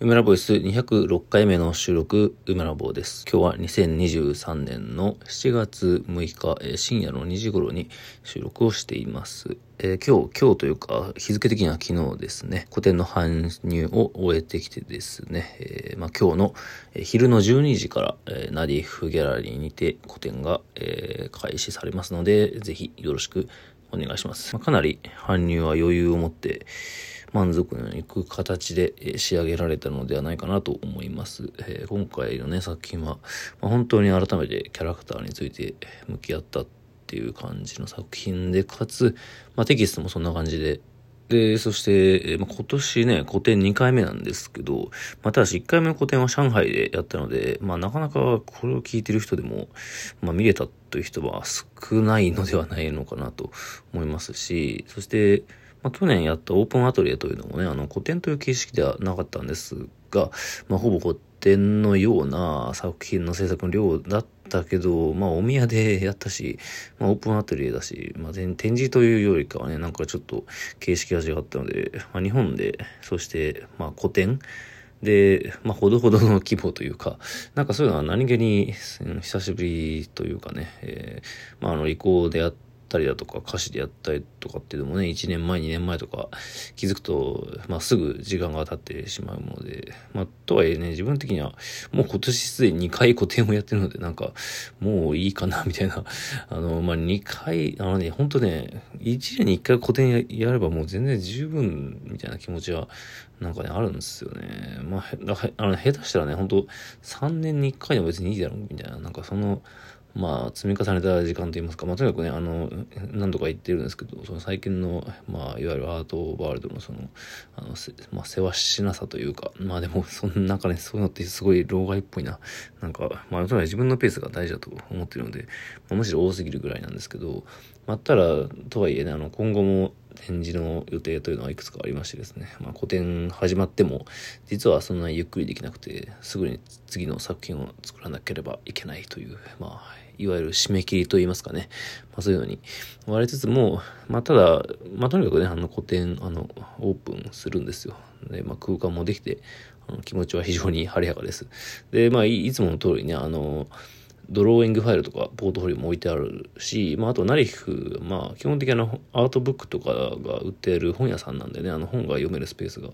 梅ラボイス206回目の収録、梅ラボです。今日は2023年の7月6日、深夜の2時頃に収録をしています。えー、今日、今日というか、日付的には昨日ですね、古典の搬入を終えてきてですね、えー、まあ、今日の、昼の12時から、えナディフギャラリーにて古典が、え開始されますので、ぜひよろしくお願いします。まあ、かなり搬入は余裕を持って、満足のいく形で仕上げられたのではないかなと思います。えー、今回のね、作品は、まあ、本当に改めてキャラクターについて向き合ったっていう感じの作品で、かつ、まあ、テキストもそんな感じで、で、そして、まあ、今年ね、個展2回目なんですけど、まあ、ただし1回目の個展は上海でやったので、まあ、なかなかこれを聞いてる人でも、まあ、見れたという人は少ないのではないのかなと思いますし、そして、まあ、去年やったオープンアトリエというのもね、あの、古典という形式ではなかったんですが、まあ、ほぼ古典のような作品の制作の量だったけど、まあ、お宮でやったし、まあ、オープンアトリエだし、まあ、展示というよりかはね、なんかちょっと形式が違ったので、まあ、日本で、そして、まあ、古典で、まあ、ほどほどの規模というか、なんかそういうのは何気に、久しぶりというかね、えー、まあ、あの、移行であって、ったりだとか、歌詞でやったりとかっていうのもね、1年前、2年前とか気づくと、まあ、すぐ時間が経ってしまうもので、まあ、とはいえね、自分的には、もう今年すでに2回個展をやってるので、なんか、もういいかな、みたいな。あの、まあ、2回、あのね、ほんとね、1年に1回個展やればもう全然十分、みたいな気持ちは、なんかね、あるんですよね。まあ、あの、下手したらね、本当3年に1回でも別にいいだろう、みたいな、なんかその、まあ、積み重ねた時間といいますか、まあ、とにかくね、あの、何度か言ってるんですけど、その最近の、まあ、いわゆるアートワールドのその、あの、まあ、世話しなさというか、まあでも、その中ね、そういうのってすごい老害っぽいな。なんか、まあ、とにかく自分のペースが大事だと思ってるので、まあ、むしろ多すぎるぐらいなんですけど、まあ、ったら、とはいえね、あの、今後も、展示の予定というのはいくつかありましてですね、まあ、個展始まっても実はそんなにゆっくりできなくてすぐに次の作品を作らなければいけないというまあいわゆる締め切りといいますかね。まあそういうのに追われつつも、まあただ、まあとにかくね、あの個展、あの、オープンするんですよ。で、まあ空間もできて、あの気持ちは非常に晴れやかです。で、まあいつもの通りね、あの、ドローイングファイルとかポートフォリオも置いてあるし、まあ、あと、ナリフ、まあ、基本的なアートブックとかが売ってる本屋さんなんでね、あの本が読めるスペースが、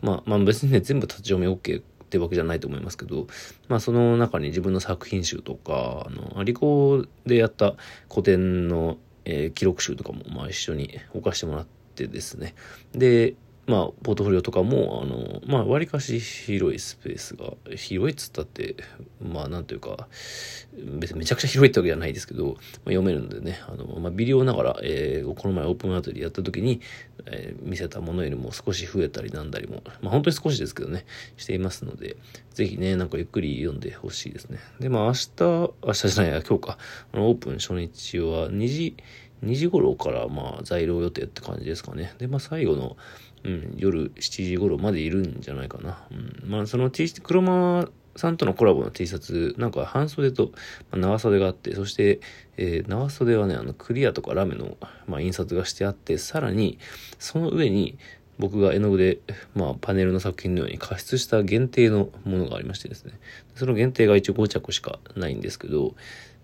まあ、まあ別にね、全部立ち読み OK ってわけじゃないと思いますけど、まあその中に自分の作品集とか、あの、アリコでやった古典の、えー、記録集とかもまあ一緒に置かしてもらってですね。で、まあ、ポートフォリオとかも、あの、まあ、割かし広いスペースが、広いっつったって、まあ、なんというか、別にめちゃくちゃ広いってわけじゃないですけど、まあ、読めるんでね、あの、まあ、微量ながら、えー、この前オープンアートでやった時に、えー、見せたものよりも少し増えたりなんだりも、まあ、本当に少しですけどね、していますので、ぜひね、なんかゆっくり読んでほしいですね。で、まあ、明日、明日じゃないや、今日か、あの、オープン初日は2時、2時頃からまあ材料予定って感じですかね。で、まあ最後の、うん、夜7時頃までいるんじゃないかな。うん、まあその T シャツ、黒間さんとのコラボの T シャツ、なんか半袖と、長袖があって、そして、えー、長袖はね、あのクリアとかラメの、まあ、印刷がしてあって、さらにその上に僕が絵の具で、まあ、パネルの作品のように加筆した限定のものがありましてですね。その限定が一応5着しかないんですけど、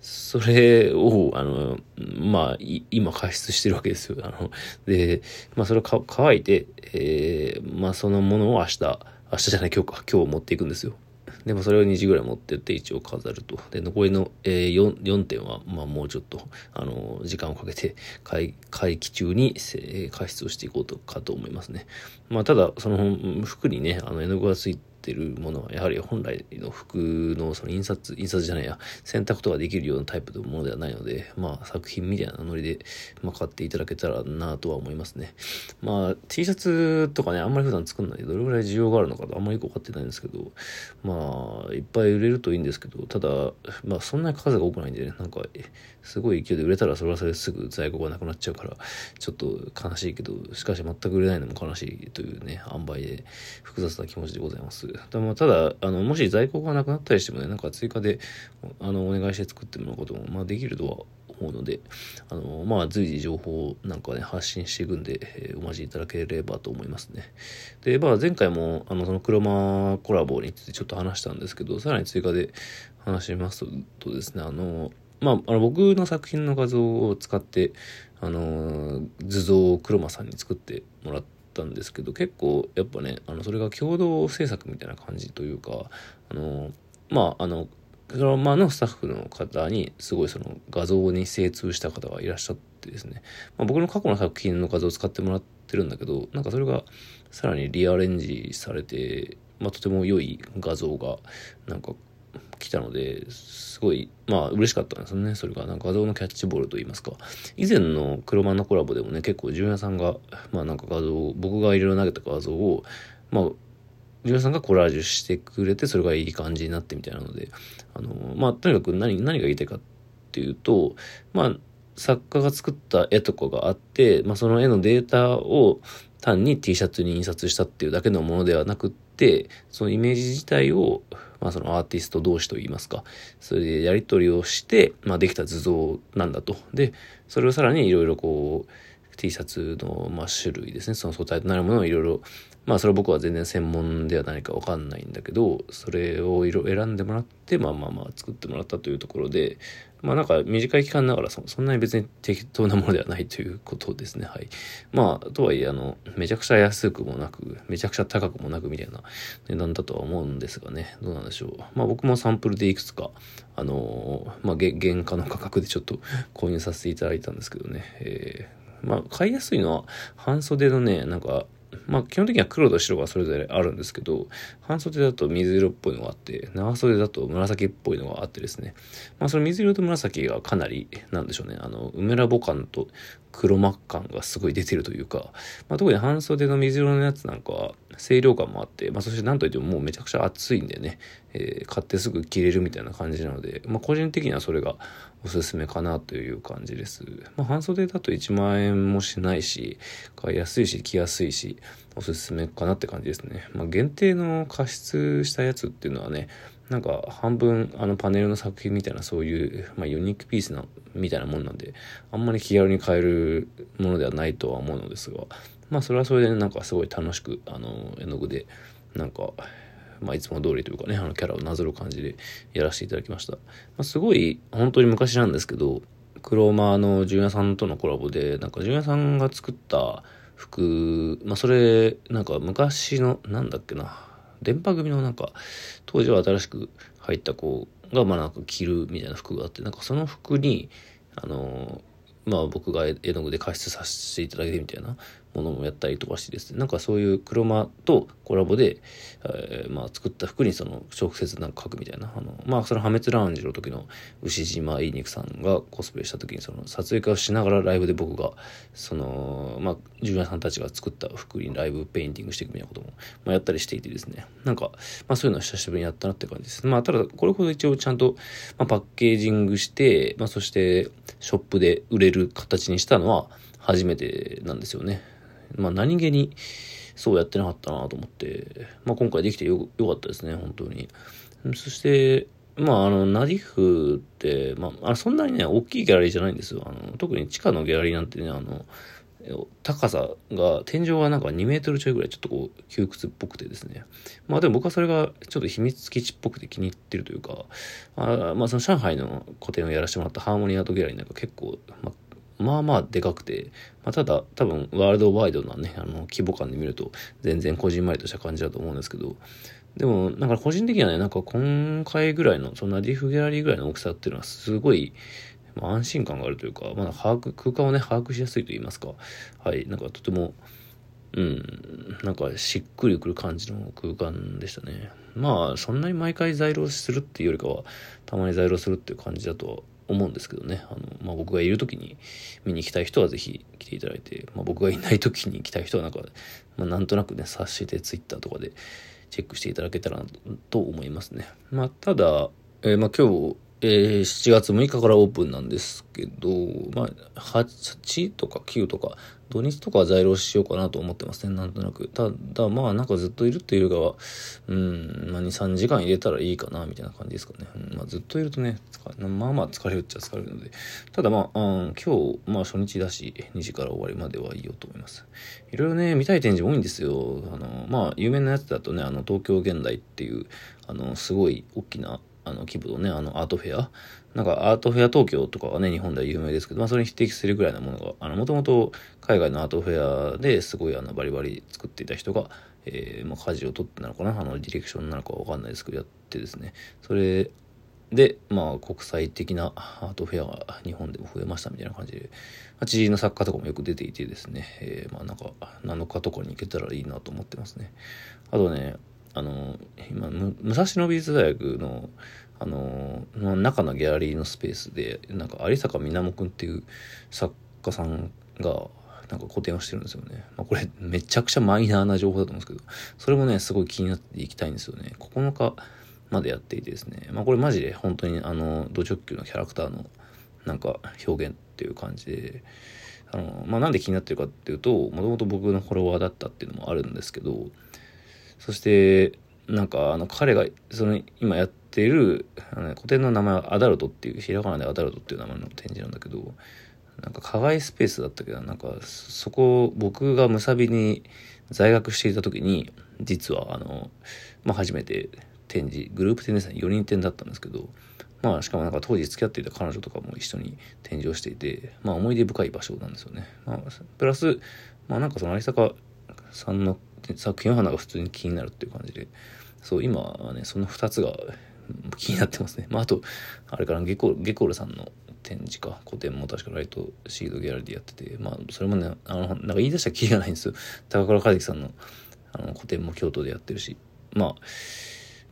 それを、あの、まあ、今加筆してるわけですよ。あの、で、まあ、それか乾いて、えー、まあ、そのものを明日、明日じゃない今日か、今日持っていくんですよ。でもそれを2時ぐらい持ってって一応飾ると。で、残りの、えー、4, 4点は、まあもうちょっと、あの、時間をかけて会、会期中に、えー、加筆をしていこうとかと思いますね。まあただ、その服にね、あの絵の具がついて、ってるものはやはり本来の服のその印刷印刷じゃないや選択とかできるようなタイプのものではないのでまあ作品みたいなノリで、まあ、買っていただけたらなとは思いますね。まあ T シャツとかねあんまり普段作んないでどれぐらい需要があるのかとあんまりよく分かってないんですけどまあいっぱい売れるといいんですけどただまあそんなに数が多くないんでねなんかすごい勢いで売れたらそれはそれですぐ在庫がなくなっちゃうからちょっと悲しいけどしかし全く売れないのも悲しいというね塩梅で複雑な気持ちでございます。でもただ、あの、もし在庫がなくなったりしてもね、なんか追加で、あの、お願いして作ってもらうことも、まあできるとは思うので、あの、まあ、随時情報なんかね、発信していくんで、えー、お待ちいただければと思いますね。で、まあ、前回も、あの、その車コラボについてちょっと話したんですけど、さらに追加で話しますとですね、あの、まあ、あの僕の作品の画像を使って、あの、図像を車さんに作ってもらったんですけど、結構やっぱね、あの、それが共同制作みたいな感じというか、あの、まあ、あの、車のスタッフの方にすごいその画像に精通した方がいらっしゃってですね、まあ、僕の過去の作品の画像を使ってもらってるんだけど、なんかそれがさらにリアレンジされて、まあ、とても良い画像がなんか来たので、すごい、まあ嬉しかったんですね。それがなんか画像のキャッチボールと言いますか。以前の車のコラボでもね、結構純也さんが、まあなんか画像、僕がいろいろ投げた画像を、まあ、純也さんがコラージュしてくれて、それがいい感じになってみたいなので、あの、まあとにかく何、何が言いたいかっていうと、まあ、作家が作った絵とかがあって、まあその絵のデータを単に T シャツに印刷したっていうだけのものではなくって、そのイメージ自体をまあそのアーティスト同士といいますか、それでやり取りをして、まあできた図像なんだと。で、それをさらにいろいろこう、T シャツの、まあ、種類ですね、その素体となるものをいろいろ、まあそれは僕は全然専門では何かわかんないんだけど、それをいろ選んでもらって、まあまあまあ作ってもらったというところで、まあなんか短い期間ながらそそんなに別に適当なものではないということですね。はい。まあ、とはいえ、あの、めちゃくちゃ安くもなく、めちゃくちゃ高くもなくみたいな値段だとは思うんですがね。どうなんでしょう。まあ僕もサンプルでいくつか、あのまあ原価の価格でちょっと 購入させていただいたんですけどね。えー、まあ買いやすいのは半袖のね、なんかまあ基本的には黒と白がそれぞれあるんですけど、半袖だと水色っぽいのがあって、長袖だと紫っぽいのがあってですね。まあその水色と紫がかなり、なんでしょうね、あの、梅ラボ感と黒幕感がすごい出てるというか、まあ特に半袖の水色のやつなんかは清涼感もあって、まあそしてなんといってももうめちゃくちゃ暑いんでね、えー、買ってすぐ着れるみたいな感じなので、まあ個人的にはそれがおすすめかなという感じです。まあ半袖だと1万円もしないし、買いやすいし、着やすいし、おすすめかなって感じですね。まあ限定の加湿したやつっていうのはね、なんか半分あのパネルの作品みたいなそういう、まあ、ユニークピースなみたいなもんなんであんまり気軽に買えるものではないとは思うのですがまあそれはそれでなんかすごい楽しくあの絵の具でなんかまあ、いつも通りというかね、あのキャラをなぞる感じでやらせていただきました。まあ、すごい、本当に昔なんですけど、黒馬の純也さんとのコラボで、なんか純也さんが作った服、まあ、それ、なんか昔の、なんだっけな、電波組のなんか、当時は新しく入った子が、まあなんか着るみたいな服があって、なんかその服に、あのまあ僕が絵の具で加湿させていただいてみたいなものもやったりとかしてですね、なんかそういう車とコラボで、えー、まあ作った服にその直接なんか書くみたいな、あの、まあその破滅ラウンジの時の牛島いい肉さんがコスプレした時にその撮影会をしながらライブで僕が、その、まあ、ジュニアさんたちが作った服にライブペインティングしていくみたいなことも、まあ、やったりしていてですね、なんか、まあそういうのは久しぶりにやったなって感じです。まあただこれほど一応ちゃんと、まあ、パッケージングして、まあそしてショップで売れる形にしたのは初めてなんですよね。まあ何気にそうやってなかったなと思って、まあ今回できてよよかったですね、本当に。そして、まああの、ナディフって、まあ、あそんなにね、大きいギャラリーじゃないんですよ。あの、特に地下のギャラリーなんてね、あの、高さが、天井がなんか2メートルちょいぐらいちょっとこう窮屈っぽくてですね。まあでも僕はそれがちょっと秘密基地っぽくて気に入ってるというか、あまあその上海の個展をやらせてもらったハーモニアートギャラリーなんか結構、まあまあまあでかくて、まあ、ただ多分ワールドワイドなね、あの規模感で見ると全然こじんまりとした感じだと思うんですけど、でもなんか個人的にはね、なんか今回ぐらいの、そんなディフギャラリーぐらいの大きさっていうのはすごい、まあ、安心感があるというか、まだ把握、空間をね、把握しやすいと言いますか、はい、なんかとても、うん、なんかしっくりくる感じの空間でしたね。まあ、そんなに毎回在廊するっていうよりかは、たまに在廊するっていう感じだと思うんですけどね。あの、まあ、僕がいる時に見に行きたい人はぜひ来ていただいて、まあ、僕がいない時に行きたい人はなんか、まあ、なんとなくね、察してツイッターとかでチェックしていただけたらと思いますね。まあ、ただ、えー、まあ、今日えー、7月6日からオープンなんですけど、まあ、8とか9とか、土日とかは在労しようかなと思ってますね、なんとなく。ただ、まあ、なんかずっといるっていうよりかは、うん、まあ、2、3時間入れたらいいかな、みたいな感じですかね。うん、まあ、ずっといるとね、まあまあ疲れるっちゃ疲れるので。ただまあ、うん、今日、まあ初日だし、2時から終わりまではいいよと思います。いろいろね、見たい展示も多いんですよ。あの、まあ、有名なやつだとね、あの、東京現代っていう、あの、すごい大きな、あの規模のね、あのアートフェア？なんかアートフェア東京とかはね、日本では有名ですけど、まあそれに匹敵するぐらいなものが、あの、もともと海外のアートフェアですごいあのバリバリ作っていた人が、えー、まあ舵を取ってなのかな、あのディレクションなのかわかんないですけど、やってですね、それで、まあ国際的なアートフェアが日本でも増えましたみたいな感じで、知人の作家とかもよく出ていてですね、えー、まあなんか7日とかに行けたらいいなと思ってますね。あとね、あの、今、武蔵野美術大学の、あの、の中のギャラリーのスペースで、なんか有坂みなもくんっていう作家さんが、なんか個展をしてるんですよね。まあ、これめちゃくちゃマイナーな情報だと思うんですけど、それもね、すごい気になっていきたいんですよね。9日までやっていてですね、まあこれマジで本当にあの、ド直球のキャラクターのなんか表現っていう感じで、あの、まあなんで気になってるかっていうと、もともと僕のフォロワーだったっていうのもあるんですけど、そしてなんかあの彼がその今やっているあの、古典の名前はアダルトっていうひらがなでアダルトっていう名前の展示なんだけどなんか課外スペースだったけどなんかそこ僕がむさびに在学していた時に実はあの、まあ、初めて展示グループ展ですね4人展だったんですけどまあしかもなんか当時付き合っていた彼女とかも一緒に展示をしていてまあ思い出深い場所なんですよね、まあ、プラスまあなんかその有坂さんの作品はなんか普通に気になるっていう感じで、そう、今はね、その2つが気になってますね。まあ、あと、あれからゲコゲコールさんの展示か、個展も確かライトシードギャラリーでやってて、まあ、それもね、あの、なんか言い出したらキリがないんですよ。高倉和樹さんのあの個展も京都でやってるし、まあ、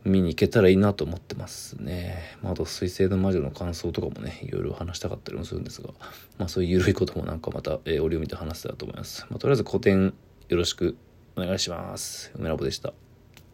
見に行けたらいいなと思ってますね。まあ、あと、水星の魔女の感想とかもね、いろいろ話したかったりもするんですが、まあ、そういう緩いこともなんかまた、えー、折を見て話せたらと思います。まあ、とりあえず個展よろしくお願いします。梅ラボでした。